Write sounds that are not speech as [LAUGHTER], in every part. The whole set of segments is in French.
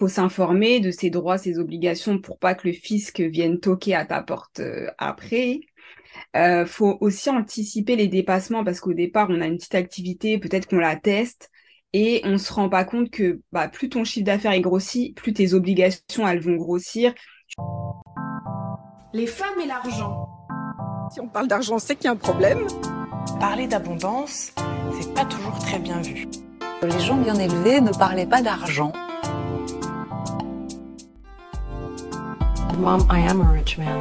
faut s'informer de ses droits, ses obligations pour pas que le fisc vienne toquer à ta porte euh, après. Euh, faut aussi anticiper les dépassements parce qu'au départ, on a une petite activité, peut-être qu'on la teste et on se rend pas compte que bah, plus ton chiffre d'affaires est grossi, plus tes obligations elles vont grossir. Les femmes et l'argent. Si on parle d'argent, c'est qu'il y a un problème. Parler d'abondance, c'est pas toujours très bien vu. Les gens bien élevés ne parlaient pas d'argent. Mom, I am a rich man.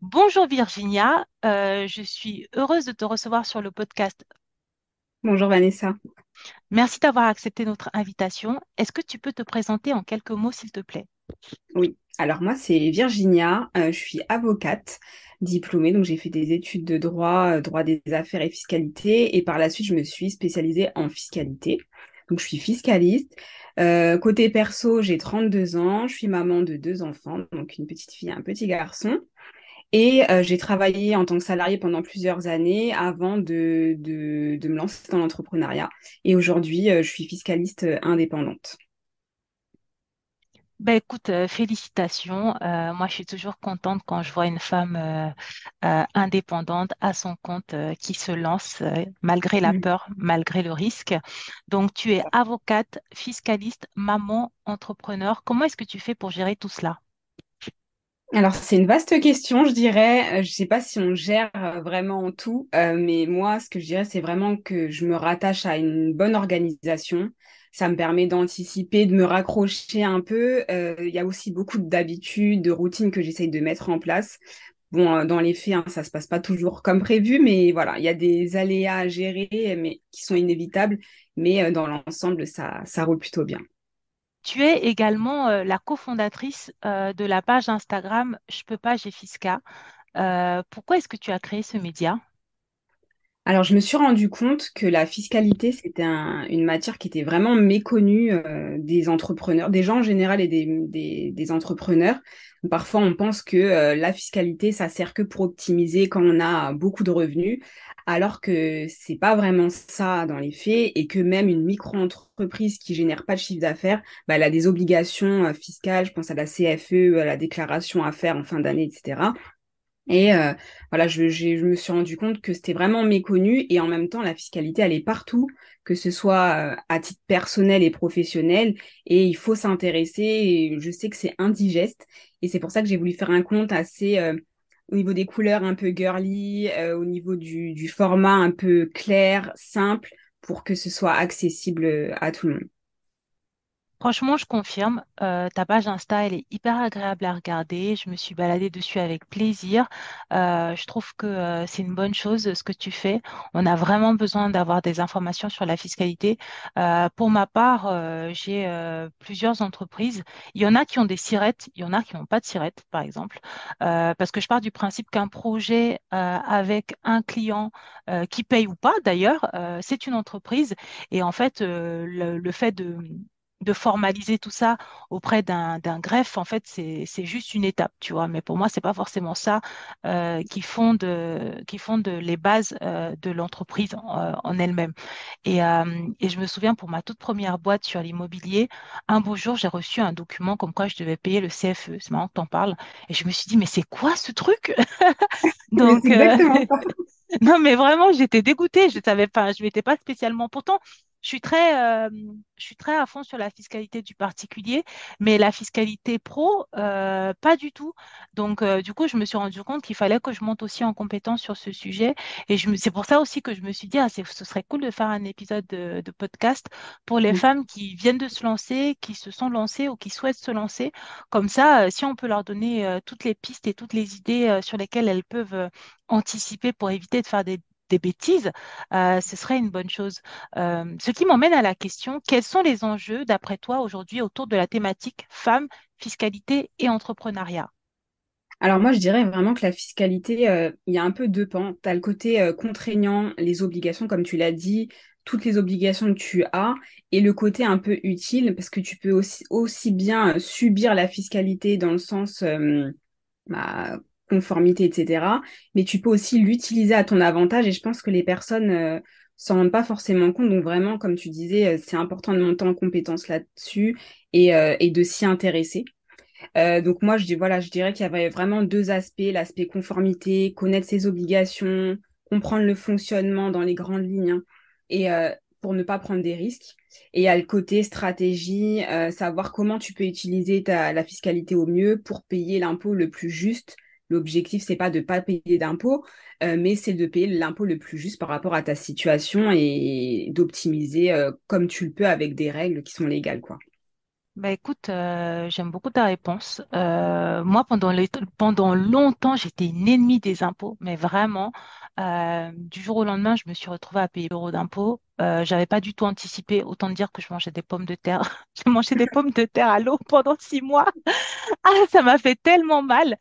Bonjour Virginia, euh, je suis heureuse de te recevoir sur le podcast. Bonjour Vanessa. Merci d'avoir accepté notre invitation. Est-ce que tu peux te présenter en quelques mots, s'il te plaît? Oui, alors moi c'est Virginia, euh, je suis avocate diplômée, donc j'ai fait des études de droit, euh, droit des affaires et fiscalité, et par la suite je me suis spécialisée en fiscalité. Donc je suis fiscaliste. Euh, côté perso, j'ai 32 ans, je suis maman de deux enfants, donc une petite fille et un petit garçon. Et euh, j'ai travaillé en tant que salariée pendant plusieurs années avant de, de, me lancer dans l'entrepreneuriat. Et aujourd'hui, euh, je suis fiscaliste indépendante. Ben écoute, euh, félicitations. Euh, moi, je suis toujours contente quand je vois une femme euh, indépendante à son compte qui se lance malgré la peur, malgré le risque. Donc, tu es avocate, fiscaliste, maman, entrepreneur. Comment est-ce que tu fais pour gérer tout cela? Alors, c'est une vaste question, je dirais. Je sais pas si on gère vraiment tout, mais moi, ce que je dirais, c'est vraiment que je me rattache à une bonne organisation. Ça me permet d'anticiper, de me raccrocher un peu. Euh, Il y a aussi beaucoup d'habitudes, de routines que j'essaye de mettre en place. Bon, euh, dans les faits, hein, ça se passe pas toujours comme prévu, mais voilà, il y a des aléas à gérer, mais qui sont inévitables. Mais euh, dans l'ensemble, ça, ça roule plutôt bien. Tu es également la cofondatrice de la page Instagram Je peux pas, j'ai Fisca. Pourquoi est-ce que tu as créé ce média? Alors, je me suis rendu compte que la fiscalité, c'était un- une matière qui était vraiment méconnue euh, des entrepreneurs, des gens en général et des entrepreneurs. Parfois, on pense que euh, la fiscalité, ça sert que pour optimiser quand on a beaucoup de revenus, alors que c'est pas vraiment ça dans les faits et que même une micro-entreprise qui génère pas de chiffre d'affaires, bah, elle a des obligations euh, fiscales, je pense à la CFE, à la déclaration à faire en fin d'année, etc. Et euh, voilà, je, me suis rendu compte que c'était vraiment méconnu et en même temps, la fiscalité, elle est partout, que ce soit euh, à titre personnel et professionnel, et il faut s'intéresser. Je sais que c'est indigeste et c'est pour ça que j'ai voulu faire un compte assez euh, au niveau des couleurs un peu girly, au niveau du, format un peu clair, simple, pour que ce soit accessible à tout le monde. Franchement, je confirme, euh, ta page Insta, elle est hyper agréable à regarder. Je me suis baladée dessus avec plaisir. Euh, je trouve que euh, c'est une bonne chose ce que tu fais. On a vraiment besoin d'avoir des informations sur la fiscalité. Euh, pour ma part, euh, j'ai euh, plusieurs entreprises. Il y en a qui ont des sirettes, il y en a qui n'ont pas de sirettes, par exemple. Euh, parce que je pars du principe qu'un projet euh, avec un client euh, qui paye ou pas, d'ailleurs, euh, c'est une entreprise. Et en fait, euh, le, le fait de de formaliser tout ça auprès d'un greffe, en fait, c'est juste une étape, tu vois. Mais pour moi, c'est pas forcément ça euh, qui fonde euh, qui fonde les bases euh, de l'entreprise en, en elle-même. Et euh, et je me souviens pour ma toute première boîte sur l'immobilier, un beau jour, j'ai reçu un document comme quoi je devais payer le CFE. C'est marrant que t'en parles. Et je me suis dit, mais c'est quoi ce truc? [LAUGHS] Donc euh, [LAUGHS] non, mais vraiment, j'étais dégoûtée. Je savais pas, je m'étais pas spécialement. Pourtant, je suis très, euh, je suis très à fond sur la fiscalité du particulier, mais la fiscalité pro, euh, pas du tout. Donc, euh, du coup, je me suis rendu compte qu'il fallait que je monte aussi en compétence sur ce sujet. Et je me, c'est pour ça aussi que je me suis dit, ah, c'est, ce serait cool de faire un épisode de, de podcast pour les femmes qui viennent de se lancer, qui se sont lancées ou qui souhaitent se lancer. Comme ça, euh, si on peut leur donner euh, toutes les pistes et toutes les idées euh, sur lesquelles elles peuvent anticiper pour éviter de faire des, des bêtises, euh, ce serait une bonne chose. Euh, ce qui m'emmène à la question, quels sont les enjeux, d'après toi, aujourd'hui autour de la thématique femmes, fiscalité et entrepreneuriat? Alors moi, je dirais vraiment que la fiscalité, euh, il y a un peu deux pans. Tu as le côté contraignant, les obligations, comme tu l'as dit, toutes les obligations que tu as, et le côté un peu utile, parce que tu peux aussi, bien subir la fiscalité dans le sens bah, conformité, etc., mais tu peux aussi l'utiliser à ton avantage, et je pense que les personnes euh, s'en rendent pas forcément compte. Donc vraiment, comme tu disais, c'est important de monter en compétence là-dessus et, euh, de s'y intéresser. Euh, donc moi, je dis voilà, je dirais qu'il y avait vraiment deux aspects l'aspect conformité, connaître ses obligations, comprendre le fonctionnement dans les grandes lignes, hein, et euh, pour ne pas prendre des risques. Et il y a le côté stratégie, euh, savoir comment tu peux utiliser ta, la fiscalité au mieux pour payer l'impôt le plus juste. L'objectif, c'est pas de pas payer d'impôt, mais c'est de payer l'impôt le plus juste par rapport à ta situation et d'optimiser comme tu le peux avec des règles qui sont légales, quoi. Bah écoute, euh, j'aime beaucoup ta réponse. Euh, moi, pendant, pendant longtemps, j'étais une ennemie des impôts, mais vraiment, euh, du jour au lendemain, je me suis retrouvée à payer l'euro d'impôts. Euh, j'avais pas du tout anticipé, autant dire que je mangeais des pommes de terre. [LAUGHS] J'ai mangé des pommes de terre à l'eau pendant six mois. [LAUGHS] Ah, ça m'a fait tellement mal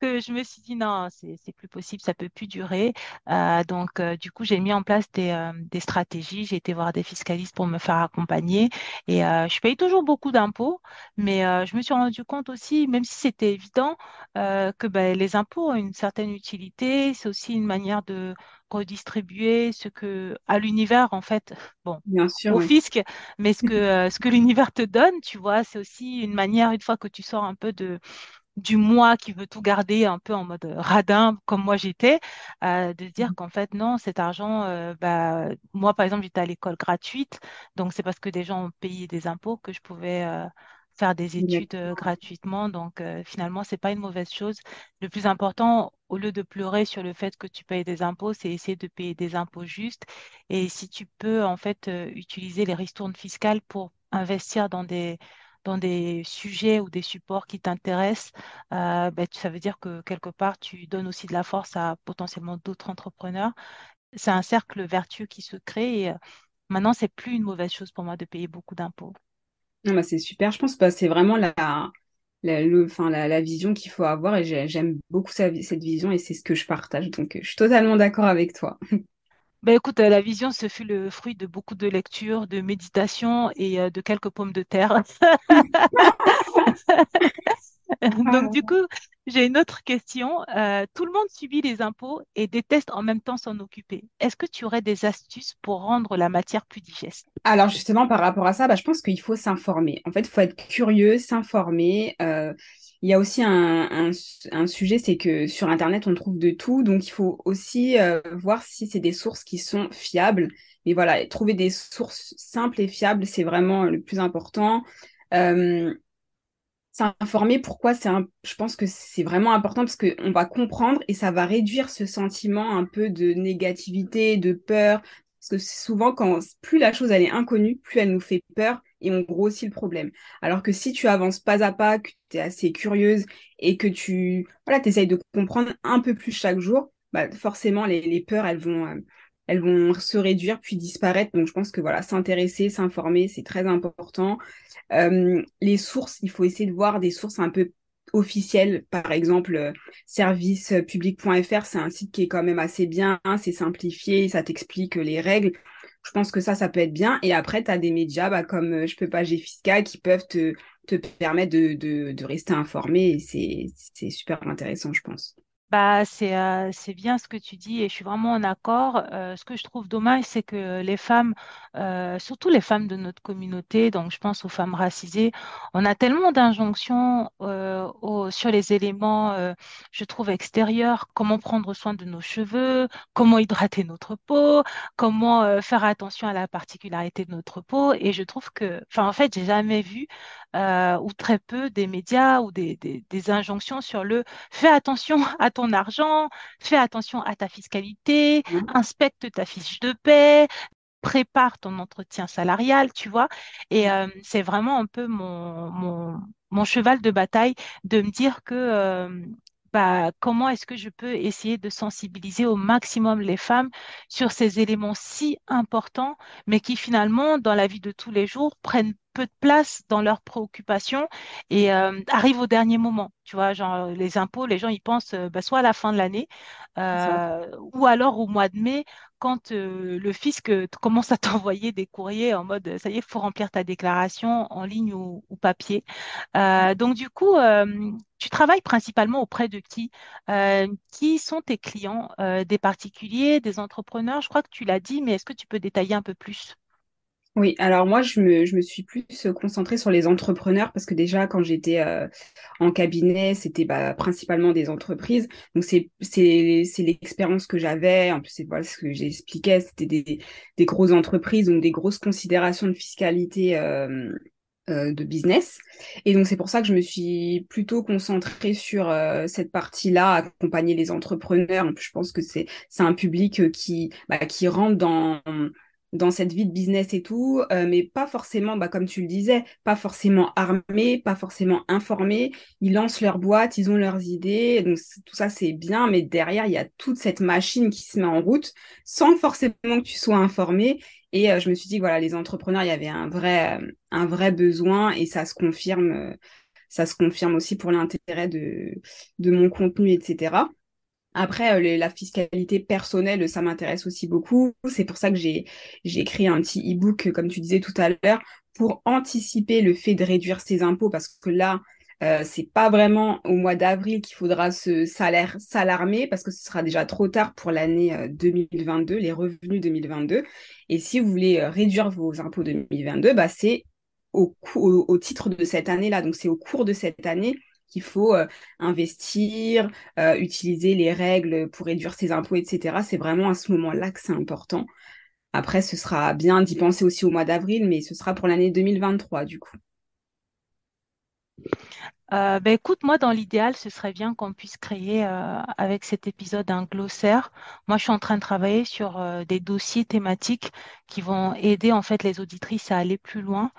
que je me suis dit non, c'est plus possible, ça peut plus durer. Euh, donc euh, du coup, j'ai mis en place des, euh, des stratégies. J'ai été voir des fiscalistes pour me faire accompagner et je paye toujours beaucoup d'impôts, mais je me suis rendu compte aussi, même si c'était évident, que ben, les impôts ont une certaine utilité. C'est aussi une manière de redistribuer ce que à l'univers en fait. Bon. Bien sûr, au oui. fisc, mais ce que, [LAUGHS] ce que l'univers te donne, tu vois, c'est aussi une manière, une fois que tu sors un peu de, du moi qui veut tout garder un peu en mode euh, radin, comme moi j'étais, euh, de dire qu'en fait, non, cet argent, euh, bah, moi par exemple, j'étais à l'école gratuite, donc c'est parce que des gens ont payé des impôts que je pouvais euh, faire des études gratuitement. Donc finalement, c'est pas une mauvaise chose. Le plus important, au lieu de pleurer sur le fait que tu payes des impôts, c'est essayer de payer des impôts justes. Et si tu peux en fait utiliser les ristournes fiscales pour investir dans des dans des sujets ou des supports qui t'intéressent, euh, ben, ça veut dire que quelque part, tu donnes aussi de la force à potentiellement d'autres entrepreneurs. C'est un cercle vertueux qui se crée et euh, maintenant, c'est plus une mauvaise chose pour moi de payer beaucoup d'impôts. Bah, c'est super. Je pense que c'est vraiment la, la, vision qu'il faut avoir et j'ai- j'aime beaucoup cette vision et c'est ce que je partage. Donc, euh, je suis totalement d'accord avec toi. [LAUGHS] Ben écoute, euh, la vision, ce fut le fruit de beaucoup de lectures, de méditation et euh, de quelques pommes de terre. [LAUGHS] [LAUGHS] Donc, du coup, j'ai une autre question. Euh, tout le monde subit les impôts et déteste en même temps s'en occuper. Est-ce que tu aurais des astuces pour rendre la matière plus digeste? Alors justement, par rapport à ça, bah, je pense qu'il faut s'informer. En fait, il faut être curieux, s'informer. Euh, il y a aussi un, un, un sujet, c'est que sur Internet, on trouve de tout. Donc, il faut aussi euh, voir si c'est des sources qui sont fiables. Mais voilà, trouver des sources simples et fiables, c'est vraiment le plus important. Euh, s'informer pourquoi c'est un... je pense que c'est vraiment important parce qu'on va comprendre et ça va réduire ce sentiment un peu de négativité, de peur. Parce que souvent, quand plus la chose elle est inconnue, plus elle nous fait peur et on grossit le problème. Alors que si tu avances pas à pas, que tu es assez curieuse et que tu voilà, essayes de comprendre un peu plus chaque jour, bah forcément les, les peurs elles vont, euh, elles vont se réduire puis disparaître. Donc je pense que voilà, s'intéresser, s'informer, c'est très important. Euh, les sources, il faut essayer de voir des sources un peu officielles. Par exemple, euh, servicepublic.fr, c'est un site qui est quand même assez bien, hein, c'est simplifié, ça t'explique les règles. Je pense que ça, ça peut être bien. Et après, tu as des médias bah, comme euh, Je peux pas Fiscal qui peuvent te, permettre de, rester informé. C'est super intéressant, je pense. Bah, c'est euh, c'est bien ce que tu dis et je suis vraiment en accord. Euh, ce que je trouve dommage, c'est que les femmes, euh, surtout les femmes de notre communauté, donc je pense aux femmes racisées, on a tellement d'injonctions sur les éléments, je trouve, extérieurs, comment prendre soin de nos cheveux, comment hydrater notre peau, comment faire attention à la particularité de notre peau. Et je trouve que, enfin, en fait, j'ai jamais vu euh, ou très peu des médias ou des, des des injonctions sur le Fais attention à ton argent, fais attention à ta fiscalité, Hein inspecte ta fiche de paie, prépare ton entretien salarial, tu vois. Et euh, c'est vraiment un peu mon, mon, mon cheval de bataille de me dire que euh, bah, comment est-ce que je peux essayer de sensibiliser au maximum les femmes sur ces éléments si importants, mais qui finalement, dans la vie de tous les jours, prennent peu de place dans leurs préoccupations et euh, arrivent au dernier moment. Tu vois, genre les impôts, les gens ils pensent euh, bah, soit à la fin de l'année euh, ou alors au mois de mai quand le fisc commence à [LAUGHS] t'envoyer des courriers en mode ça y est, il faut remplir ta déclaration en ligne ou, ou papier. donc du coup, tu travailles principalement auprès de qui? qui sont tes clients? des particuliers, des entrepreneurs? Je crois que tu l'as dit, mais est-ce que tu peux détailler un peu plus? Oui, alors moi, je me, je me suis plus concentrée sur les entrepreneurs parce que déjà, quand j'étais euh, en cabinet, c'était bah, principalement des entreprises. Donc, c'est, l'expérience que j'avais. En plus, c'est voilà, ce que j'expliquais, c'était des, des grosses entreprises, donc des grosses considérations de fiscalité euh, euh, de business. Et donc, c'est pour ça que je me suis plutôt concentrée sur cette partie-là, accompagner les entrepreneurs. Je pense que c'est, c'est un public qui, bah, qui rentre dans dans cette vie de business et tout, euh, mais pas forcément, bah, comme tu le disais, pas forcément armés, pas forcément informés. Ils lancent leur boîte, ils ont leurs idées, donc tout ça c'est bien, mais derrière il y a toute cette machine qui se met en route sans forcément que tu sois informé. Et euh, je me suis dit voilà, les entrepreneurs, il y avait un vrai, euh, un vrai besoin et ça se confirme, ça se confirme aussi pour l'intérêt de, de mon contenu, etc. Après, euh, la fiscalité personnelle, ça m'intéresse aussi beaucoup. C'est pour ça que j'ai écrit un petit e-book, comme tu disais tout à l'heure, pour anticiper le fait de réduire ses impôts, parce que là, euh, c'est pas vraiment au mois d'avril qu'il faudra se salaire s'alarmer parce que ce sera déjà trop tard pour l'année 2022, euh, les revenus 2022. Et si vous voulez euh, réduire vos impôts 2022, bah c'est au, au, au, titre de cette année-là. Donc c'est au cours de cette année qu'il faut euh, investir, euh, utiliser les règles pour réduire ses impôts, etc. C'est vraiment à ce moment-là que c'est important. Après, ce sera bien d'y penser aussi au mois d'avril, mais ce sera pour l'année 2023 du coup. Euh, ben écoute, moi, dans l'idéal, ce serait bien qu'on puisse créer euh, avec cet épisode un glossaire. Moi, je suis en train de travailler sur euh, des dossiers thématiques qui vont aider en fait les auditrices à aller plus loin.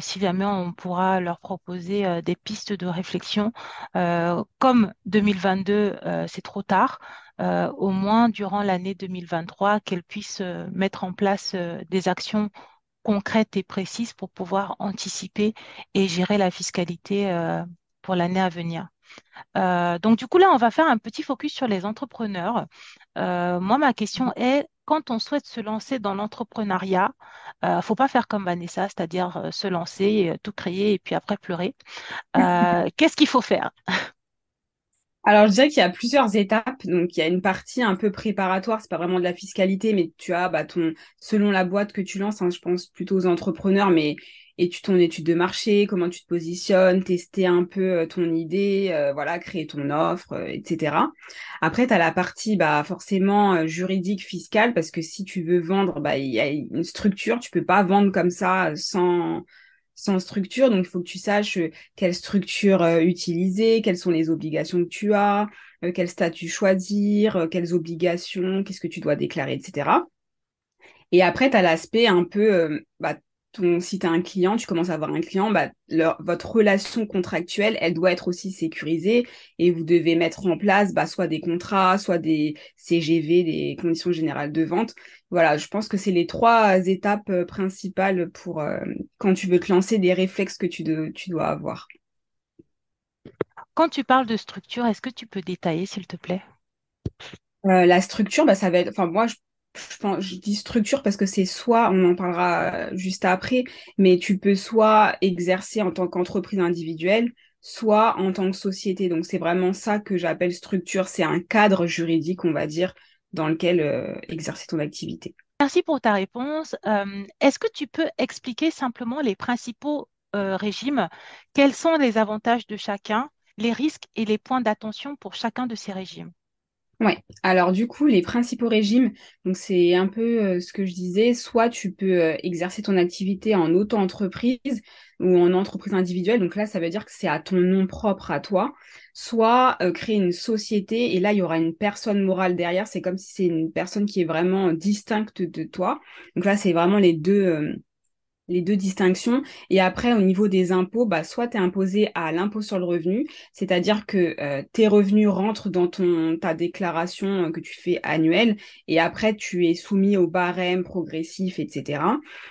si jamais on pourra leur proposer des pistes de réflexion, comme 2022, c'est trop tard. au moins durant l'année 2023, qu'elles puissent mettre en place des actions concrètes et précises pour pouvoir anticiper et gérer la fiscalité euh, pour l'année à venir. Euh, donc du coup, là, on va faire un petit focus sur les entrepreneurs. Euh, moi, ma question est, quand on souhaite se lancer dans l'entrepreneuriat, il ne faut pas faire comme Vanessa, c'est-à-dire se lancer, tout créer et puis après pleurer. Qu'est-ce qu'il faut faire? Alors, je dirais qu'il y a plusieurs étapes. Donc, il y a une partie un peu préparatoire. C'est pas vraiment de la fiscalité, mais tu as, bah, ton, selon la boîte que tu lances, hein, je pense plutôt aux entrepreneurs, mais tu ton étude de marché, comment tu te positionnes, tester un peu euh, ton idée, euh, voilà, créer ton offre, euh, etc. Après, tu la partie bah, forcément juridique, fiscale, parce que si tu veux vendre, bah, il y a une structure, tu peux pas vendre comme ça sans sans structure. Donc, il faut que tu saches euh, quelle structure euh, utiliser, quelles sont les obligations que tu as, euh, quel statut choisir, quelles obligations, qu'est-ce que tu dois déclarer, etc. Et après, tu as l'aspect un peu, bah, ton, si tu as un client, tu commences à avoir un client, bah, votre relation contractuelle, elle doit être aussi sécurisée et vous devez mettre en place bah, soit des contrats, soit des CGV, des conditions générales de vente. Voilà, je pense que c'est les trois étapes euh, principales pour euh, quand tu veux te lancer, des réflexes que tu, tu dois avoir. Quand tu parles de structure, est-ce que tu peux détailler, s'il te plaît? Euh, la structure, bah, ça va être, enfin moi, je je, dis structure parce que c'est soit, on en parlera euh, juste après, mais tu peux soit exercer en tant qu'entreprise individuelle, soit en tant que société. Donc c'est vraiment ça que j'appelle structure, c'est un cadre juridique, on va dire, dans lequel euh, exercer ton activité. Merci pour ta réponse. Euh, est-ce que tu peux expliquer simplement les principaux régimes? Quels sont les avantages de chacun, les risques et les points d'attention pour chacun de ces régimes? Ouais. Alors du coup, les principaux régimes, donc c'est un peu euh, ce que je disais, soit tu peux euh, exercer ton activité en auto-entreprise ou en entreprise individuelle, donc là ça veut dire que c'est à ton nom propre à toi, soit euh, créer une société et là il y aura une personne morale derrière, c'est comme si c'est une personne qui est vraiment distincte de toi. Donc là c'est vraiment les deux les deux distinctions. Et après, au niveau des impôts, bah, soit tu es imposé à l'impôt sur le revenu, c'est-à-dire que euh, tes revenus rentrent dans ton, ta déclaration euh, que tu fais annuelle, et après, tu es soumis au barème progressif, etc.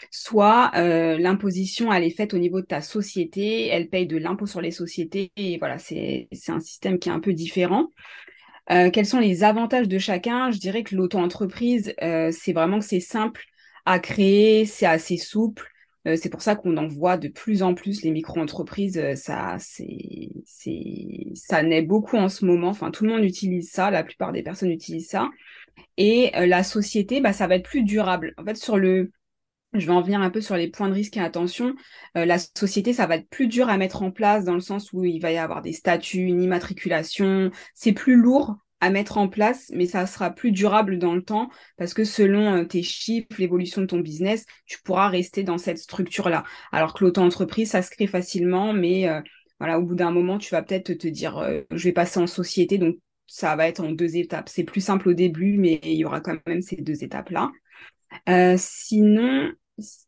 Soit euh, l'imposition, elle est faite au niveau de ta société, elle paye de l'impôt sur les sociétés, et voilà, c'est un système qui est un peu différent. quels sont les avantages de chacun? Je dirais que l'auto-entreprise, c'est vraiment que c'est simple à créer, c'est assez souple. Euh, c'est pour ça qu'on en voit de plus en plus les micro-entreprises. Euh, ça, c'est, ça naît beaucoup en ce moment. Enfin, tout le monde utilise ça. La plupart des personnes utilisent ça. Et euh, la société, bah, ça va être plus durable. En fait, sur le, je vais en venir un peu sur les points de risque et attention. la société, ça va être plus dur à mettre en place dans le sens où il va y avoir des statuts, une immatriculation. C'est plus lourd à mettre en place, mais ça sera plus durable dans le temps parce que selon euh, tes chiffres, l'évolution de ton business, tu pourras rester dans cette structure-là. Alors que l'auto-entreprise, ça se crée facilement, mais euh, voilà, au bout d'un moment, tu vas peut-être te dire, euh, je vais passer en société, donc ça va être en deux étapes. C'est plus simple au début, mais il y aura quand même ces deux étapes-là. sinon,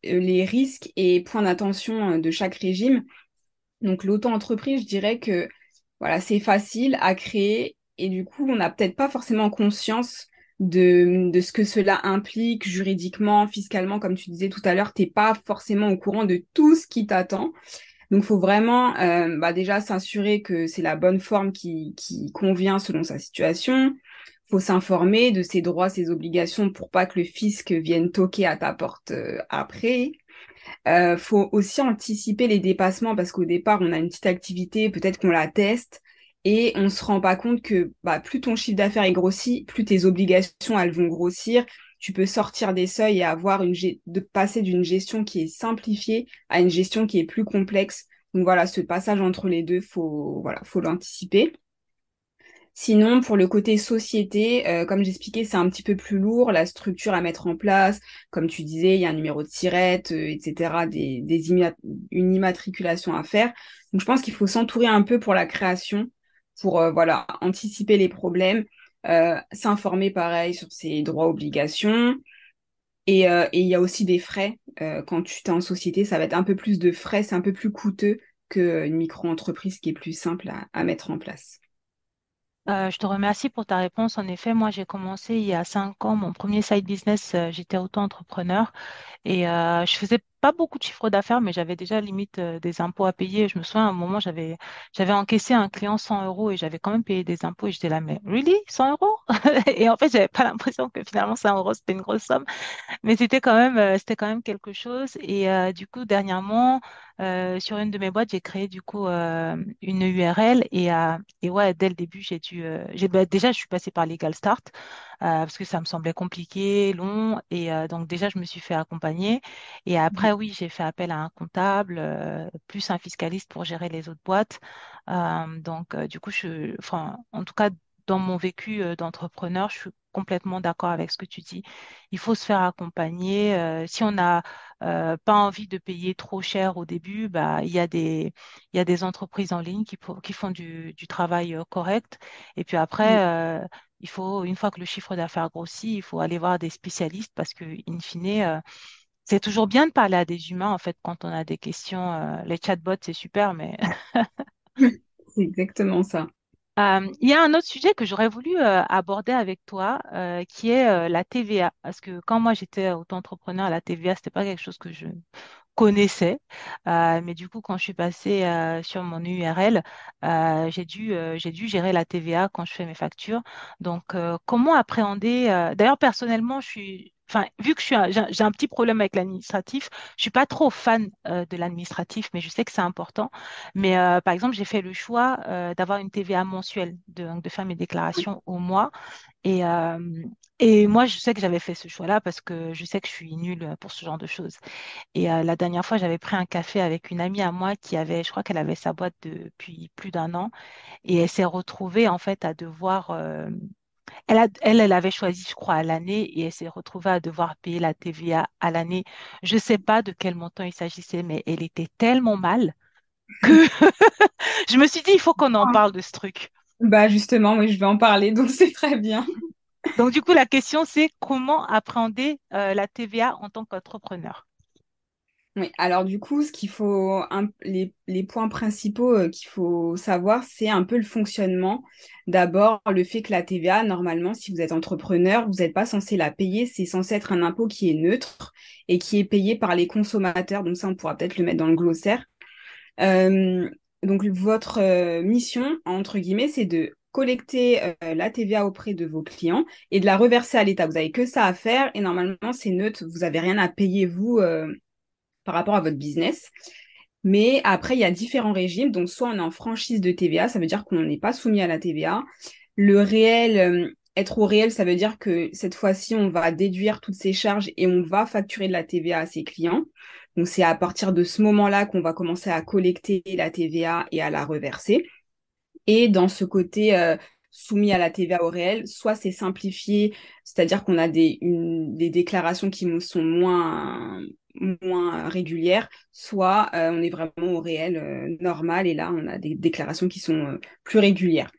les risques et points d'attention de chaque régime. Donc l'auto-entreprise, je dirais que voilà, c'est facile à créer et du coup, on n'a peut-être pas forcément conscience de, ce que cela implique juridiquement, fiscalement, comme tu disais tout à l'heure, tu n'es pas forcément au courant de tout ce qui t'attend. Donc, faut vraiment euh, bah déjà s'assurer que c'est la bonne forme qui, convient selon sa situation. Faut s'informer de ses droits, ses obligations pour pas que le fisc vienne toquer à ta porte euh, après. Euh, faut aussi anticiper les dépassements parce qu'au départ, on a une petite activité, peut-être qu'on la teste, et on se rend pas compte que bah, plus ton chiffre d'affaires est grossi, plus tes obligations elles vont grossir. Tu peux sortir des seuils et avoir une de passer d'une gestion qui est simplifiée à une gestion qui est plus complexe. Donc voilà, ce passage entre les deux, faut voilà, faut l'anticiper. Sinon, pour le côté société, euh, comme j'expliquais, c'est un petit peu plus lourd, la structure à mettre en place. Comme tu disais, il y a un numéro de tirette, euh, etc., des, des une immatriculation à faire. Donc, je pense qu'il faut s'entourer un peu pour la création pour euh, voilà, anticiper les problèmes, euh, s'informer pareil sur ses droits, obligations. Et, euh, il y a aussi des frais. quand tu es en société, ça va être un peu plus de frais, c'est un peu plus coûteux qu'une micro-entreprise qui est plus simple à, à mettre en place. je te remercie pour ta réponse. En effet, moi, j'ai commencé il y a cinq ans mon premier side business. j'étais auto-entrepreneur et je faisais pas beaucoup de chiffre d'affaires, mais j'avais déjà limite euh, des impôts à payer. Je me souviens, à un moment, j'avais, j'avais encaissé un client 100 euros et j'avais quand même payé des impôts et j'étais là, mais really? 100 euros? [LAUGHS] Et en fait, j'avais pas l'impression que finalement 100 euros, c'était une grosse somme, mais c'était quand même, euh, c'était quand même quelque chose. Et euh, du coup, dernièrement, sur une de mes boîtes, j'ai créé du coup une URL et, et ouais, dès le début, j'ai dû, j'ai, bah, déjà, je suis passée par Legal Start parce que ça me semblait compliqué, long et donc déjà, je me suis fait accompagner. Et après, oui, j'ai fait appel à un comptable, euh, plus un fiscaliste pour gérer les autres boîtes. Euh, donc, euh, du coup, je, enfin, en tout cas, dans mon vécu d'entrepreneur, je suis complètement d'accord avec ce que tu dis. Il faut se faire accompagner. si on n'a pas envie de payer trop cher au début, bah, il y a des, il y a des entreprises en ligne qui, qui font du, du travail correct. Et puis après, il faut, une fois que le chiffre d'affaires grossit, il faut aller voir des spécialistes parce que, in fine, c'est toujours bien de parler à des humains, en fait, quand on a des questions. Euh, les chatbots, c'est super, mais... [LAUGHS] c'est exactement ça. Euh, il y a un autre sujet que j'aurais voulu euh, aborder avec toi, qui est la TVA. Parce que quand moi j'étais auto-entrepreneur, la TVA, c'était pas quelque chose que je connaissais. mais du coup, quand je suis passée sur mon URL, j'ai dû gérer la TVA quand je fais mes factures. Donc, comment appréhender D'ailleurs, personnellement, je suis Enfin, vu que j'ai un petit problème avec l'administratif, je suis pas trop fan euh, de l'administratif, mais je sais que c'est important. Mais euh, par exemple, j'ai fait le choix euh, d'avoir une TVA mensuelle, de, de faire mes déclarations au mois. Et moi, je sais que j'avais fait ce choix-là parce que je sais que je suis nulle pour ce genre de choses. Et la dernière fois, j'avais pris un café avec une amie à moi qui avait, je crois qu'elle avait sa boîte depuis plus d'un an, et elle s'est retrouvée en fait à devoir elle, elle, avait choisi, je crois, à l'année et elle s'est retrouvée à devoir payer la TVA à l'année. Je ne sais pas de quel montant il s'agissait, mais elle était tellement mal que [LAUGHS] je me suis dit, il faut qu'on en parle de ce truc. Bah justement, oui, je vais en parler, donc [LAUGHS] c'est très bien. Donc du coup, la question, c'est comment appréhender euh, la TVA en tant qu'entrepreneur? Oui, alors du coup, ce qu'il faut, les, points principaux euh, qu'il faut savoir, c'est un peu le fonctionnement. D'abord, le fait que la TVA, normalement, si vous êtes entrepreneur, vous n'êtes pas censé la payer. C'est censé être un impôt qui est neutre et qui est payé par les consommateurs. Donc ça, on pourra peut-être le mettre dans le glossaire. Euh, donc votre euh, mission, entre guillemets, c'est de collecter la TVA auprès de vos clients et de la reverser à l'État. Vous avez que ça à faire et normalement, c'est neutre. Vous n'avez rien à payer, vous. Par rapport à votre business. Mais après, il y a différents régimes. Donc, soit on est en franchise de TVA, ça veut dire qu'on n'est pas soumis à la TVA. Le réel, euh, être au réel, ça veut dire que cette fois-ci, on va déduire toutes ces charges et on va facturer de la TVA à ses clients. Donc, c'est à partir de ce moment-là qu'on va commencer à collecter la TVA et à la reverser. Et dans ce côté euh, soumis à la TVA au réel, soit c'est simplifié, c'est-à-dire qu'on a des, des déclarations qui sont moins, moins régulières, soit euh, on est vraiment au réel euh, normal et là on a des déclarations qui sont euh, plus régulières.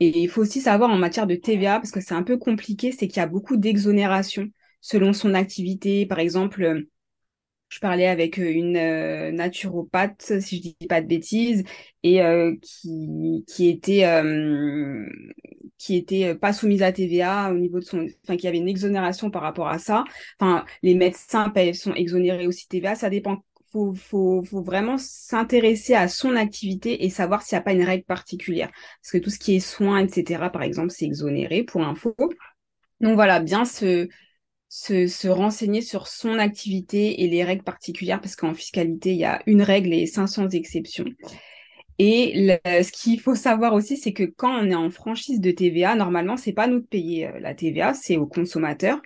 Et il faut aussi savoir en matière de TVA, parce que c'est un peu compliqué, c'est qu'il y a beaucoup d'exonérations selon son activité. Par exemple, je parlais avec une naturopathe, si je dis pas de bêtises, et qui, qui était qui était pas soumise à TVA au niveau de son, enfin qui avait une exonération par rapport à ça. Enfin, les médecins payent- sont exonérés aussi TVA. Ça dépend. Faut, faut, faut vraiment s'intéresser à son activité et savoir s'il n'y a pas une règle particulière. Parce que tout ce qui est soins, etc., par exemple, c'est exonéré pour info. Donc voilà, bien se, se, se renseigner sur son activité et les règles particulières, parce qu'en fiscalité, il y a une règle et 500 exceptions. Et le- ce qu'il faut savoir aussi, c'est que quand on est en franchise de TVA, normalement, c'est pas nous de payer euh, la TVA, c'est aux consommateurs.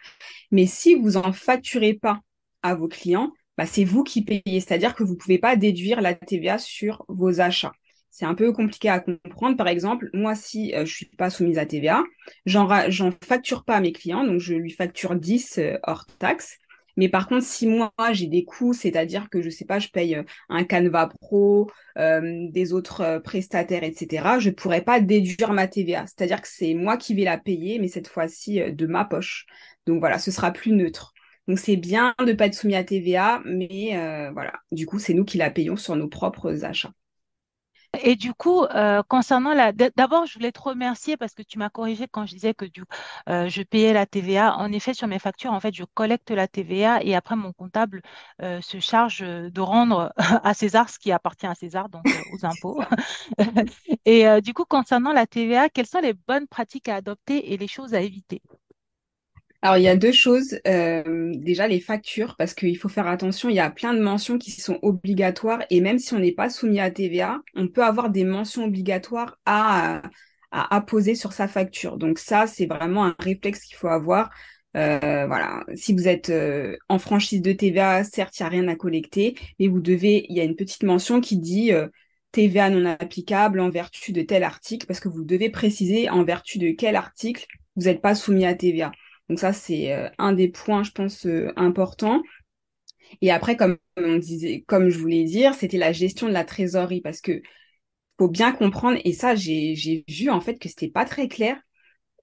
Mais si vous en facturez pas à vos clients, bah, c'est vous qui payez. C'est-à-dire que vous pouvez pas déduire la TVA sur vos achats. C'est un peu compliqué à comprendre. Par exemple, moi, si euh, je suis pas soumise à TVA, j'en j'en facture pas à mes clients, donc je lui facture 10 euh, hors taxe. Mais par contre, si moi, j'ai des coûts, c'est-à-dire que je sais pas, je paye euh, un Canva Pro, des autres prestataires, etc., je pourrais pas déduire ma TVA. C'est-à-dire que c'est moi qui vais la payer, mais cette fois-ci de ma poche. Donc voilà, ce sera plus neutre. Donc c'est bien de ne pas être soumis à TVA, mais voilà, du coup, c'est nous qui la payons sur nos propres achats. Et du coup, euh, concernant la... D'abord, je voulais te remercier parce que tu m'as corrigé quand je disais que du... euh, je payais la TVA. En effet, sur mes factures, en fait, je collecte la TVA et après, mon comptable euh, se charge euh, de rendre [LAUGHS] à César ce qui appartient à César, donc euh, aux impôts. [LAUGHS] Et euh, du coup, concernant la TVA, quelles sont les bonnes pratiques à adopter et les choses à éviter? Alors, il y a deux choses. Euh, déjà, les factures, parce qu'il faut faire attention, il y a plein de mentions qui sont obligatoires et même si on n'est pas soumis à TVA, on peut avoir des mentions obligatoires à, à apposer sur sa facture. Donc ça, c'est vraiment un réflexe qu'il faut avoir. Euh, voilà, si vous êtes euh, en franchise de TVA, certes, il n'y a rien à collecter, mais vous devez, il y a une petite mention qui dit euh, TVA non applicable en vertu de tel article, parce que vous devez préciser en vertu de quel article vous n'êtes pas soumis à TVA. Donc ça, c'est euh, un des points, je pense, euh, importants. Et après, comme on disait, comme je voulais dire, c'était la gestion de la trésorerie parce que faut bien comprendre, et ça, j'ai, vu en fait que c'était pas très clair,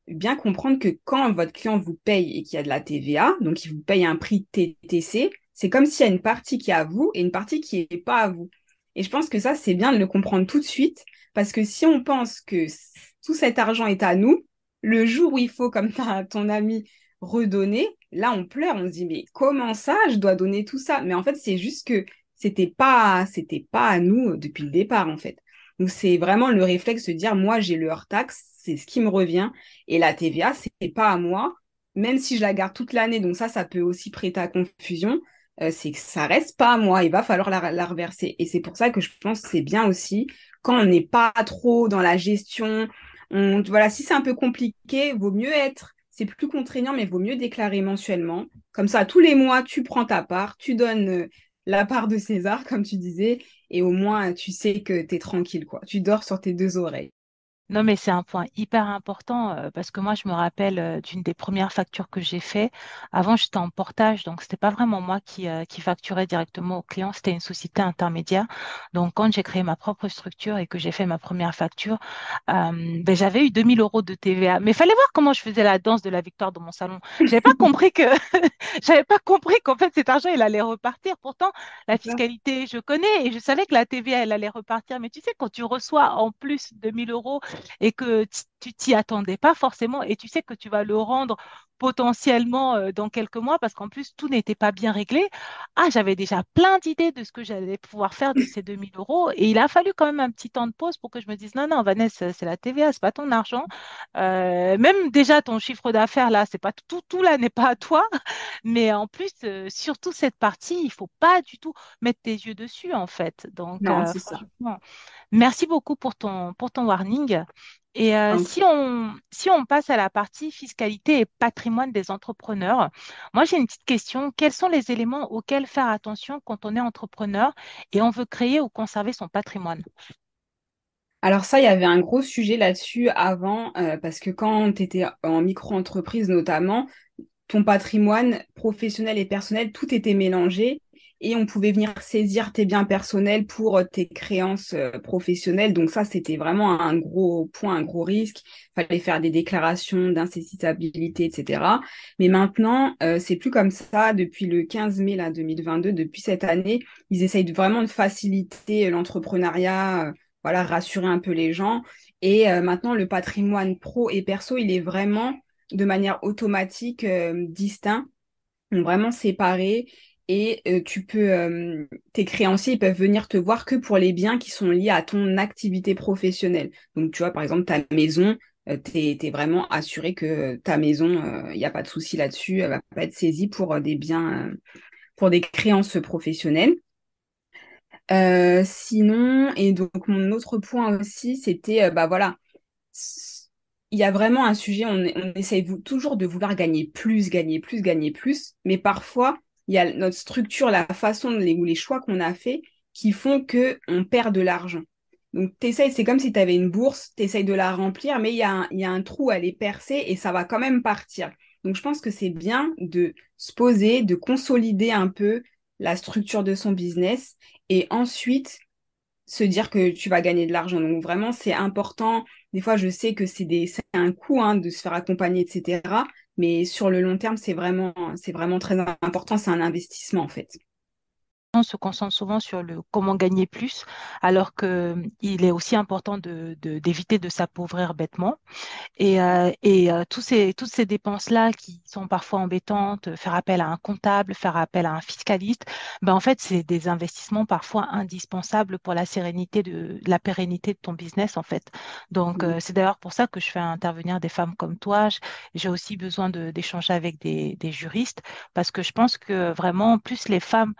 bien comprendre que quand votre client vous paye et qu'il y a de la TVA, donc il vous paye un prix TTC, c'est comme s'il y a une partie qui est à vous et une partie qui n'est pas à vous. Et je pense que ça, c'est bien de le comprendre tout de suite parce que si on pense que tout cet argent est à nous, le jour où il faut, comme t'as- ton ami, redonner, là, on pleure, on se dit, mais comment ça, je dois donner tout ça? Mais en fait, c'est juste que c'était pas, c'était pas à nous depuis le départ, en fait. Donc, c'est vraiment le réflexe de dire, moi, j'ai le hors-taxe, c'est ce qui me revient. Et la TVA, c'est pas à moi, même si je la garde toute l'année. Donc, ça, ça peut aussi prêter à confusion. euh, c'est que ça reste pas à moi. Il va falloir la, la reverser. Et c'est pour ça que je pense que c'est bien aussi quand on n'est pas trop dans la gestion voilà, si c'est un peu compliqué, vaut mieux être, c'est plus contraignant, mais vaut mieux déclarer mensuellement. Comme ça, tous les mois, tu prends ta part, tu donnes euh, la part de César, [LAUGHS] comme tu disais, et au moins, tu sais que tu es tranquille, quoi. Tu dors sur tes deux oreilles. Non, mais c'est un point hyper important euh, parce que moi, je me rappelle euh, d'une des premières factures que j'ai fait. Avant, j'étais en portage, donc c'était pas vraiment moi qui, euh, qui facturais directement au client, c'était une société intermédiaire. Donc, quand j'ai créé ma propre structure et que j'ai fait ma première facture, ben, j'avais eu 2000 euros de TVA. Mais il fallait voir comment je faisais la danse de la victoire dans mon salon. J'avais pas compris que, [LAUGHS] j'avais pas compris qu'en fait, cet argent, il allait repartir. Pourtant, la fiscalité, je connais et je savais que la TVA, elle allait repartir. Mais tu sais, quand tu reçois en plus 2000 euros, et que tu t'y attendais pas forcément et tu sais que tu vas le rendre potentiellement euh, dans quelques mois parce qu'en plus tout n'était pas bien réglé. Ah, j'avais déjà plein d'idées de ce que j'allais pouvoir faire de ces 2000 euros et il a fallu quand même un petit temps de pause pour que je me dise non, non, Vanessa, c'est la TVA, c'est pas ton argent. Euh, même déjà ton chiffre d'affaires là, c'est pas tout, tout là n'est pas à toi, [LAUGHS] mais en plus, euh, surtout cette partie, il faut pas du tout mettre tes yeux dessus en fait. Donc, Non, ça. merci beaucoup pour ton, pour ton warning. Et euh, Donc, si on, si on passe à la partie fiscalité et patrimoine des entrepreneurs, moi j'ai une petite question. Quels sont les éléments auxquels faire attention quand on est entrepreneur et on veut créer ou conserver son patrimoine? Alors ça, il y avait un gros sujet là-dessus avant, euh, parce que quand tu étais en micro-entreprise notamment, ton patrimoine professionnel et personnel, tout était mélangé et on pouvait venir saisir tes biens personnels pour euh, tes créances euh, professionnelles. Donc ça, c'était vraiment un gros point, un gros risque. Fallait faire des déclarations d'insaisissabilité, etc. Mais maintenant, euh, c'est plus comme ça. Depuis le 15 mai là, 2022, depuis cette année, ils essayent vraiment de faciliter l'entrepreneuriat, euh, voilà, rassurer un peu les gens. Et euh, maintenant, le patrimoine pro et perso, il est vraiment de manière automatique euh, distinct, vraiment séparé. Et euh, tu peux, euh, tes créanciers, ils peuvent venir te voir que pour les biens qui sont liés à ton activité professionnelle. Donc, tu vois, par exemple, ta maison, euh, t'es, t'es vraiment assuré que ta maison, il n'y a pas de souci là-dessus, elle va pas être saisie pour des biens, pour des créances professionnelles. Sinon, et donc mon autre point aussi, c'était, bah voilà, il y a vraiment un sujet, on, essaye toujours de vouloir gagner plus, gagner plus, gagner plus, mais parfois, il y a notre structure, la façon les, ou les choix qu'on a fait qui font que on perd de l'argent. Donc, t'essayes, c'est comme si tu avais une bourse, tu essayes de la remplir, mais il y a un, trou, elle est percée et ça va quand même partir. Donc, je pense que c'est bien de se poser, de consolider un peu la structure de son business et ensuite se dire que tu vas gagner de l'argent. Donc vraiment, c'est important. Des fois, je sais que c'est un coût hein, de se faire accompagner, etc. Mais sur le long terme, c'est vraiment, c'est vraiment très important. C'est un investissement, en fait. On se concentre souvent sur le comment gagner plus, alors que il est aussi important de- d'éviter de s'appauvrir bêtement. Et, euh, et euh, tous ces, toutes ces dépenses-là qui sont parfois embêtantes, euh, faire appel à un comptable, faire appel à un fiscaliste, ben en fait, c'est des investissements parfois indispensables pour la sérénité de, la pérennité de ton business, en fait. Donc, euh, c'est d'ailleurs pour ça que je fais intervenir des femmes comme toi. J'ai aussi besoin de, d'échanger avec des, des juristes parce que je pense que vraiment, plus les femmes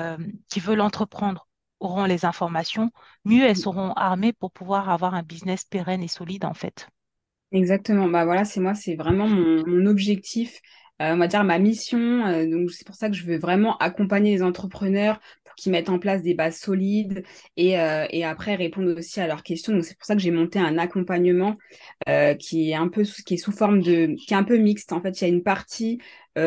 euh, qui veulent entreprendre auront les informations, mieux elles seront armées pour pouvoir avoir un business pérenne et solide, en fait. Exactement. Bah voilà, c'est moi, c'est vraiment mon, objectif, euh, on va dire ma mission. euh, donc c'est pour ça que je veux vraiment accompagner les entrepreneurs pour qu'ils mettent en place des bases solides et, et après répondre aussi à leurs questions. Donc c'est pour ça que j'ai monté un accompagnement qui est un peu sous- qui est sous forme de qui est un peu mixte. En fait, il y a une partie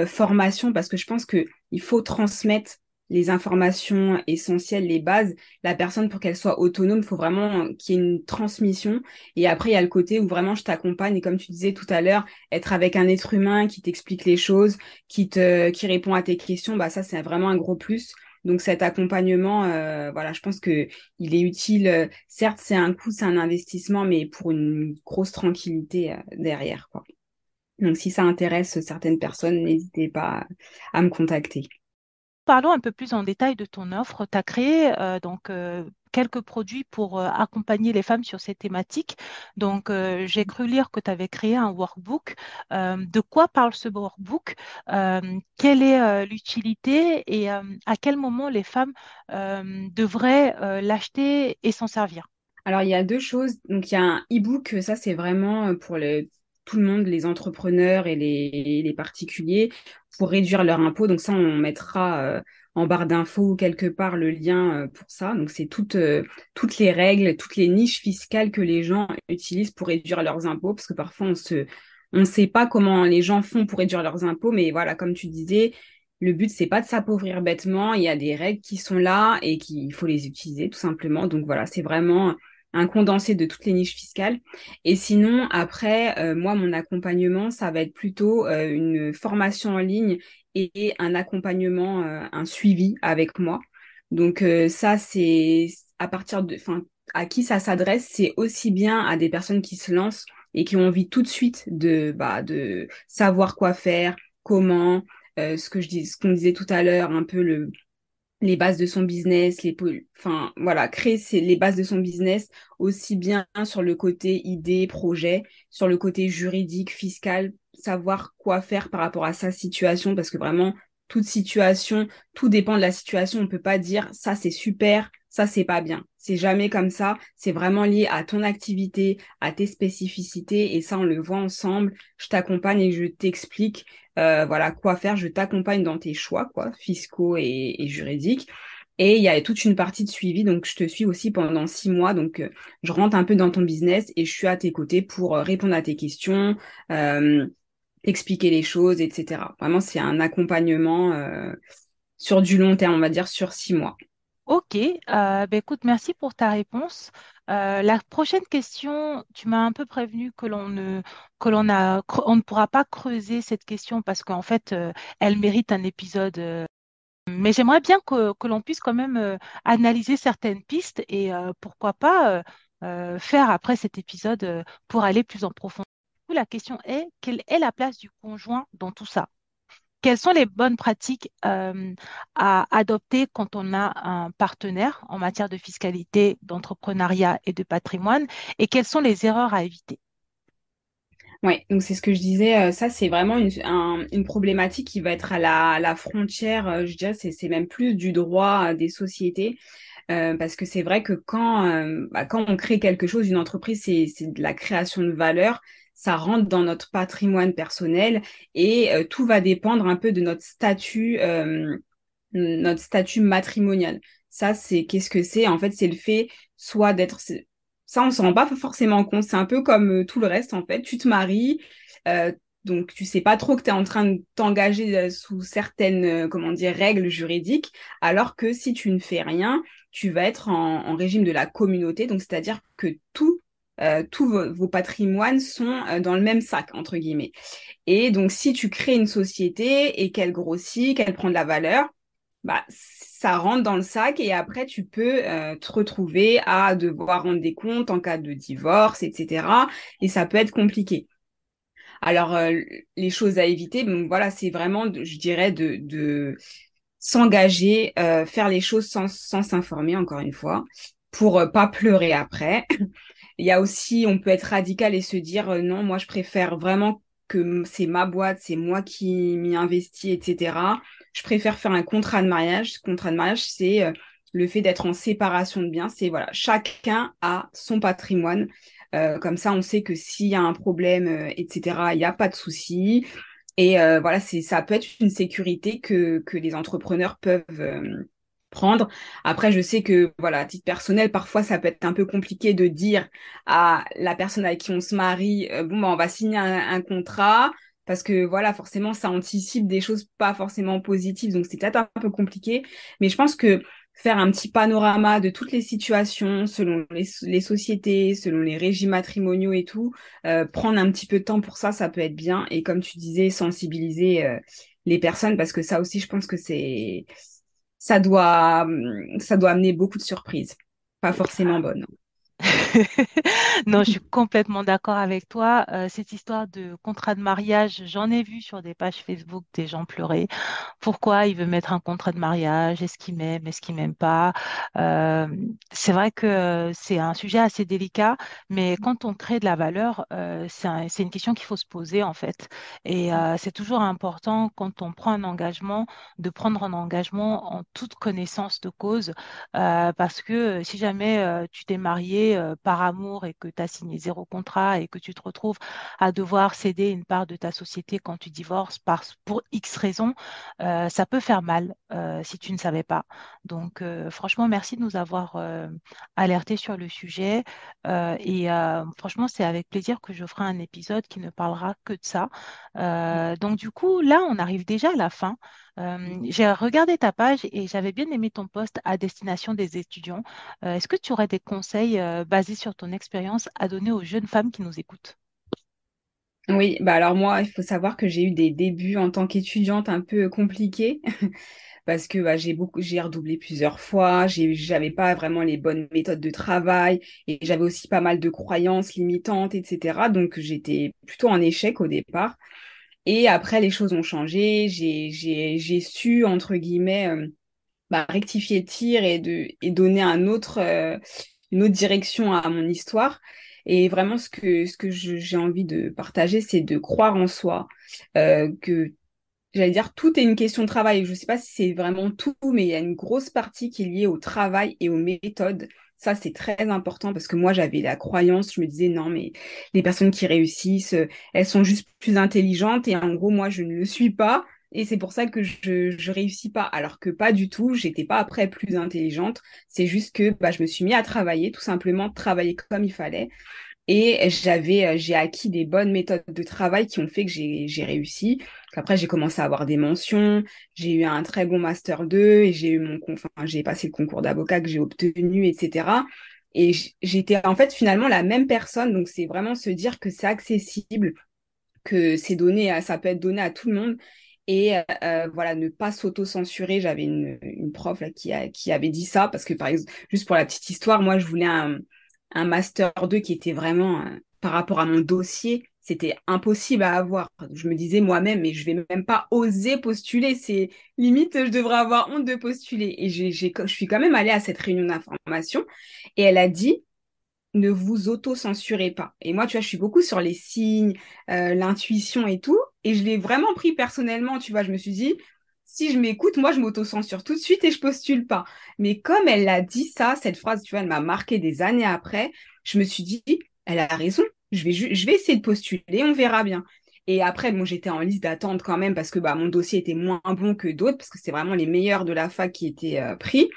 formation parce que je pense que il faut transmettre les informations essentielles, les bases. La personne pour qu'elle soit autonome, il faut vraiment qu'il y ait une transmission. Et après, il y a le côté où vraiment je t'accompagne. Et comme tu disais tout à l'heure, être avec un être humain qui t'explique les choses, qui te, qui répond à tes questions, bah ça, c'est vraiment un gros plus. Donc cet accompagnement, euh, voilà, je pense que il est utile. Certes, c'est un coût, c'est un investissement, mais pour une grosse tranquillité euh, derrière, quoi. Donc si ça intéresse certaines personnes, n'hésitez pas à me contacter. Parlons un peu plus en détail de ton offre. Tu as créé euh, donc euh, quelques produits pour euh, accompagner les femmes sur ces thématiques. Donc, j'ai cru lire que tu avais créé un workbook. De quoi parle ce workbook? Quelle est l'utilité et à quel moment les femmes devraient l'acheter et s'en servir? Alors, il y a deux choses. Donc, il y a un e-book, ça, c'est vraiment pour le, tout le monde, les entrepreneurs et les, particuliers, pour réduire leur impôt. Donc, ça, on mettra, euh, en barre d'infos quelque part le lien euh, pour ça. Donc c'est toutes, euh, toutes les règles, toutes les niches fiscales que les gens utilisent pour réduire leurs impôts, parce que parfois on se, on ne sait pas comment les gens font pour réduire leurs impôts, mais voilà, comme tu disais, le but c'est pas de s'appauvrir bêtement. Il y a des règles qui sont là et qu'il faut les utiliser tout simplement. Donc voilà, c'est vraiment un condensé de toutes les niches fiscales. Et sinon, après, euh, moi, mon accompagnement, ça va être plutôt euh, une formation en ligne et un accompagnement, euh, un suivi avec moi. Donc ça, c'est à partir de, enfin, à qui ça s'adresse, c'est aussi bien à des personnes qui se lancent et qui ont envie tout de suite de, bah, de savoir quoi faire, comment, ce que je dis, ce qu'on disait tout à l'heure, un peu le les bases de son business, les enfin voilà, créer les bases de son business aussi bien sur le côté idée, projet, sur le côté juridique, fiscal, savoir quoi faire par rapport à sa situation parce que vraiment toute situation, tout dépend de la situation, on peut pas dire ça c'est super, ça c'est pas bien. C'est jamais comme ça, c'est vraiment lié à ton activité, à tes spécificités et ça on le voit ensemble. Je t'accompagne et je t'explique euh, voilà quoi faire, je t'accompagne dans tes choix quoi, fiscaux et, juridiques. Et il y a toute une partie de suivi, donc je te suis aussi pendant six mois. Donc euh, je rentre un peu dans ton business et je suis à tes côtés pour euh, répondre à tes questions, expliquer les choses, etc. Vraiment, c'est un accompagnement sur du long terme, on va dire sur six mois. Ok, euh, ben écoute, merci pour ta réponse. Euh, la prochaine question, tu m'as un peu prévenu que l'on ne, que l'on a, on ne pourra pas creuser cette question parce qu'en fait, euh, elle mérite un épisode. mais j'aimerais bien que, que l'on puisse quand même analyser certaines pistes et pourquoi pas faire après cet épisode pour aller plus en profondeur. La question est, quelle est la place du conjoint dans tout ça? Quelles sont les bonnes pratiques euh, à adopter quand on a un partenaire en matière de fiscalité, d'entrepreneuriat et de patrimoine? Et quelles sont les erreurs à éviter? Oui, donc c'est ce que je disais, euh, ça c'est vraiment une, problématique qui va être à la, frontière, euh, je dirais, c'est même plus du droit des sociétés. parce que c'est vrai que quand, bah, quand on crée quelque chose, une entreprise, c'est de la création de valeur, ça rentre dans notre patrimoine personnel et euh, tout va dépendre un peu de notre statut, euh, notre statut matrimonial. Ça, c'est qu'est-ce que c'est? En fait, c'est le fait soit d'être ça, on s'en rend pas forcément compte. C'est un peu comme euh, tout le reste, en fait. Tu te maries, donc tu sais pas trop que tu es en train de t'engager sous certaines, comment dire, règles juridiques, alors que si tu ne fais rien, tu vas être en régime de la communauté, donc c'est-à-dire que tout euh, tous vos, patrimoines sont euh, dans le même sac, entre guillemets. Et donc, si tu crées une société et qu'elle grossit, qu'elle prend de la valeur, bah, ça rentre dans le sac et après, tu peux euh, te retrouver à devoir rendre des comptes en cas de divorce, etc. Et ça peut être compliqué. Alors, les choses à éviter, donc voilà, c'est vraiment, je dirais, de, de s'engager, faire les choses sans s'informer, encore une fois, pour pas pleurer après. Il y a aussi, on peut être radical et se dire euh, non, moi je préfère vraiment que c'est ma boîte, c'est moi qui m'y investis, etc. Je préfère faire un contrat de mariage. Ce contrat de mariage, c'est euh, le fait d'être en séparation de biens. C'est voilà, chacun a son patrimoine. Euh, comme ça, on sait que s'il y a un problème, etc., il n'y a pas de souci. Et voilà, c'est ça peut être une sécurité que, que les entrepreneurs peuvent prendre. Après, je sais que, voilà, à titre personnel, parfois, ça peut être un peu compliqué de dire à la personne avec qui on se marie, euh, bon, bah, on va signer un, contrat, parce que, voilà, forcément, ça anticipe des choses pas forcément positives, donc c'est peut-être un peu compliqué. Mais je pense que faire un petit panorama de toutes les situations, selon les, sociétés, selon les régimes matrimoniaux et tout, euh, prendre un petit peu de temps pour ça, ça peut être bien. Et comme tu disais, sensibiliser euh, les personnes, parce que ça aussi, je pense que c'est ça doit, ça doit amener beaucoup de surprises, pas forcément bonnes. [LAUGHS] non, je suis complètement d'accord avec toi. Euh, cette histoire de contrat de mariage, j'en ai vu sur des pages Facebook des gens pleurer. Pourquoi il veut mettre un contrat de mariage? Est-ce qu'il m'aime? Est-ce qu'il m'aime pas? Euh, C'est vrai que c'est un sujet assez délicat, mais quand on crée de la valeur, euh, c'est une question qu'il faut se poser en fait. Et c'est toujours important quand on prend un engagement de prendre un engagement en toute connaissance de cause, parce que si jamais tu t'es marié par amour et que tu as signé zéro contrat et que tu te retrouves à devoir céder une part de ta société quand tu divorces par, pour X raisons, euh, ça peut faire mal si tu ne savais pas. Donc, franchement, merci de nous avoir alertés sur le sujet. et franchement, c'est avec plaisir que je ferai un épisode qui ne parlera que de ça. donc, du coup, là, on arrive déjà à la fin. Euh, j'ai regardé ta page et j'avais bien aimé ton poste à destination des étudiants. Euh, est-ce que tu aurais des conseils euh, basés sur ton expérience à donner aux jeunes femmes qui nous écoutent? Oui, bah alors moi, il faut savoir que j'ai eu des débuts en tant qu'étudiante un peu compliqués [LAUGHS] parce que bah, j'ai beaucoup, j'ai redoublé plusieurs fois, j'avais pas vraiment les bonnes méthodes de travail et j'avais aussi pas mal de croyances limitantes, etc. Donc j'étais plutôt en échec au départ. Et après, les choses ont changé. J'ai, su, entre guillemets, euh, bah, rectifier le tir et, de, et donner un autre, euh, une autre direction à mon histoire. Et vraiment, ce que, ce que j'ai envie de partager, c'est de croire en soi, euh, que j'allais dire, tout est une question de travail. Je ne sais pas si c'est vraiment tout, mais il y a une grosse partie qui est liée au travail et aux méthodes. Ça, c'est très important parce que moi, j'avais la croyance, je me disais, non, mais les personnes qui réussissent, elles sont juste plus intelligentes et en gros, moi, je ne le suis pas. Et c'est pour ça que je, je réussis pas. Alors que pas du tout, j'étais pas après plus intelligente. C'est juste que bah, je me suis mis à travailler, tout simplement travailler comme il fallait. Et j'avais, euh, j'ai acquis des bonnes méthodes de travail qui ont fait que j'ai réussi. Après, j'ai commencé à avoir des mentions. J'ai eu un très bon master 2 et j'ai eu mon, enfin, j'ai passé le concours d'avocat que j'ai obtenu, etc. Et j'étais en fait finalement la même personne. Donc, c'est vraiment se dire que c'est accessible, que c'est donné, ça peut être donné à tout le monde. Et euh, voilà, ne pas s'auto-censurer. J'avais une, une prof là, qui, a, qui avait dit ça parce que, par exemple, juste pour la petite histoire, moi, je voulais un, un master 2 qui était vraiment, euh, par rapport à mon dossier, c'était impossible à avoir. Je me disais moi-même, mais je vais même pas oser postuler. C'est limite, je devrais avoir honte de postuler. Et j'ai, je suis quand même allée à cette réunion d'information et elle a dit, ne vous auto-censurez pas. Et moi, tu vois, je suis beaucoup sur les signes, euh, l'intuition et tout. Et je l'ai vraiment pris personnellement, tu vois. Je me suis dit, si je m'écoute, moi, je m'auto-censure tout de suite et je postule pas. Mais comme elle a dit ça, cette phrase, tu vois, elle m'a marqué des années après, je me suis dit, elle a raison, je vais, je vais essayer de postuler, on verra bien. Et après, bon, j'étais en liste d'attente quand même parce que bah, mon dossier était moins bon que d'autres, parce que c'est vraiment les meilleurs de la fac qui étaient euh, pris.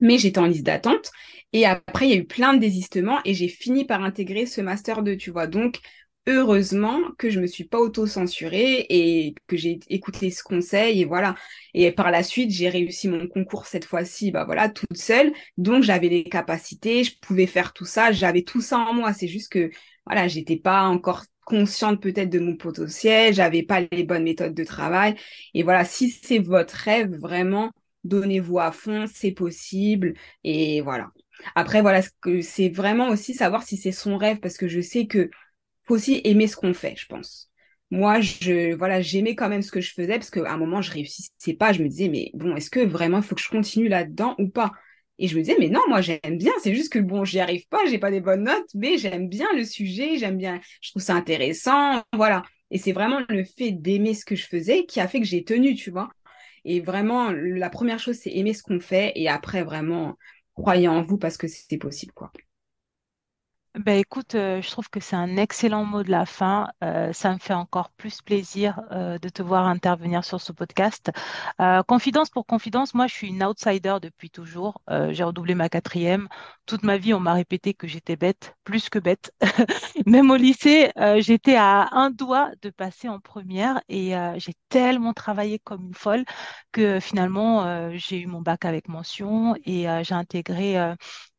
Mais j'étais en liste d'attente. Et après, il y a eu plein de désistements et j'ai fini par intégrer ce master 2, tu vois. Donc, heureusement que je me suis pas auto-censurée et que j'ai écouté ce conseil et voilà. Et par la suite, j'ai réussi mon concours cette fois-ci, bah voilà, toute seule. Donc j'avais les capacités, je pouvais faire tout ça, j'avais tout ça en moi. C'est juste que voilà, j'étais pas encore consciente peut-être de mon potentiel, j'avais pas les bonnes méthodes de travail. Et voilà, si c'est votre rêve, vraiment, donnez-vous à fond, c'est possible. Et voilà. Après, voilà, c'est vraiment aussi savoir si c'est son rêve, parce que je sais que aussi aimer ce qu'on fait, je pense. Moi, je, voilà, j'aimais quand même ce que je faisais parce qu'à un moment, je réussissais pas. Je me disais, mais bon, est-ce que vraiment il faut que je continue là-dedans ou pas? Et je me disais, mais non, moi, j'aime bien. C'est juste que bon, j'y arrive pas, j'ai pas des bonnes notes, mais j'aime bien le sujet, j'aime bien, je trouve ça intéressant, voilà. Et c'est vraiment le fait d'aimer ce que je faisais qui a fait que j'ai tenu, tu vois. Et vraiment, la première chose, c'est aimer ce qu'on fait et après, vraiment, croyez en vous parce que c'est possible, quoi. Ben écoute, euh, je trouve que c'est un excellent mot de la fin. Euh, ça me fait encore plus plaisir euh, de te voir intervenir sur ce podcast. confidence pour confidence, moi je suis une outsider depuis toujours. j'ai redoublé ma quatrième. Toute ma vie, on m'a répété que j'étais bête, plus que bête. [LAUGHS] Même au lycée, j'étais à un doigt de passer en première et j'ai tellement travaillé comme une folle que finalement j'ai eu mon bac avec mention et j'ai intégré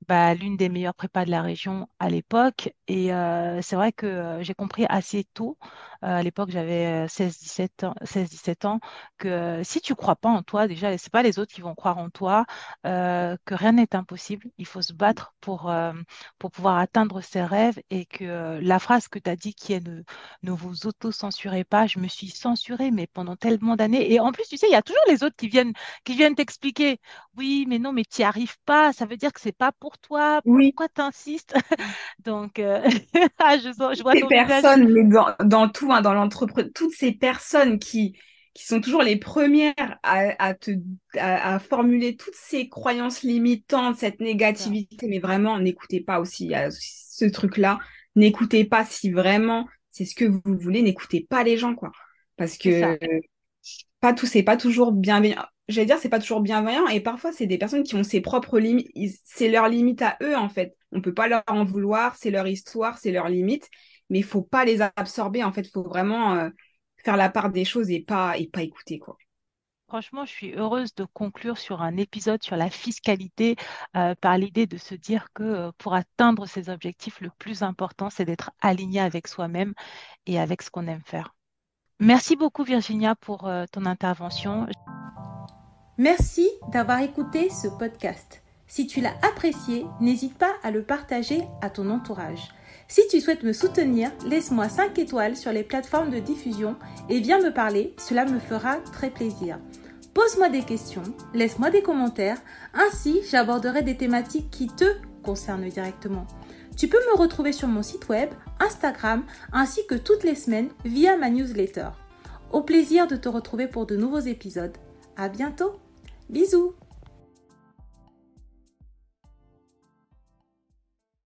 bah, l'une des meilleures prépas de la région à l'époque. Et euh, c'est vrai que euh, j'ai compris assez tôt, euh, à l'époque j'avais 16-17 ans, 16-17 ans, que si tu crois pas en toi, déjà, c'est pas les autres qui vont croire en toi, que rien n'est impossible. Il faut se battre pour, pour pouvoir atteindre ses rêves et que la phrase que tu as dit qui est ne, ne vous auto-censurez pas, je me suis censurée, mais pendant tellement d'années. Et en plus, tu sais, il y a toujours les autres qui viennent, qui viennent t'expliquer, oui, mais non, mais tu n'y arrives pas, ça veut dire que c'est pas pour toi, Oui, pourquoi tu insistes? [LAUGHS] Donc, euh, [LAUGHS] ah, je, sens- je vois ton personnes, mais dans, dans tout, hein, dans l'entreprise, toutes ces personnes qui, qui sont toujours les premières à, te à, formuler toutes ces croyances limitantes, cette négativité. Mais vraiment, n'écoutez pas aussi ce truc-là. N'écoutez pas si vraiment c'est ce que vous voulez. N'écoutez pas les gens, quoi. Parce que pas tout, c'est pas toujours bienveillant. J'allais dire, c'est pas toujours bienveillant. Et parfois, c'est des personnes qui ont ses propres limites. C'est leur limite à eux, en fait. On peut pas leur en vouloir. C'est leur histoire, c'est leurs limites. Mais il faut pas les absorber. En fait, faut vraiment euh, faire la part des choses et pas, et pas écouter, quoi. Franchement, je suis heureuse de conclure sur un épisode sur la fiscalité euh, par l'idée de se dire que euh, pour atteindre ses objectifs, le plus important, c'est d'être aligné avec soi-même et avec ce qu'on aime faire. Merci beaucoup Virginia pour euh, ton intervention. Merci d'avoir écouté ce podcast. Si tu l'as apprécié, n'hésite pas à le partager à ton entourage. Si tu souhaites me soutenir, laisse-moi 5 étoiles sur les plateformes de diffusion et viens me parler, cela me fera très plaisir. Pose-moi des questions, laisse-moi des commentaires, ainsi j'aborderai des thématiques qui te concernent directement. Tu peux me retrouver sur mon site web, Instagram, ainsi que toutes les semaines via ma newsletter. Au plaisir de te retrouver pour de nouveaux épisodes. À bientôt. Bisous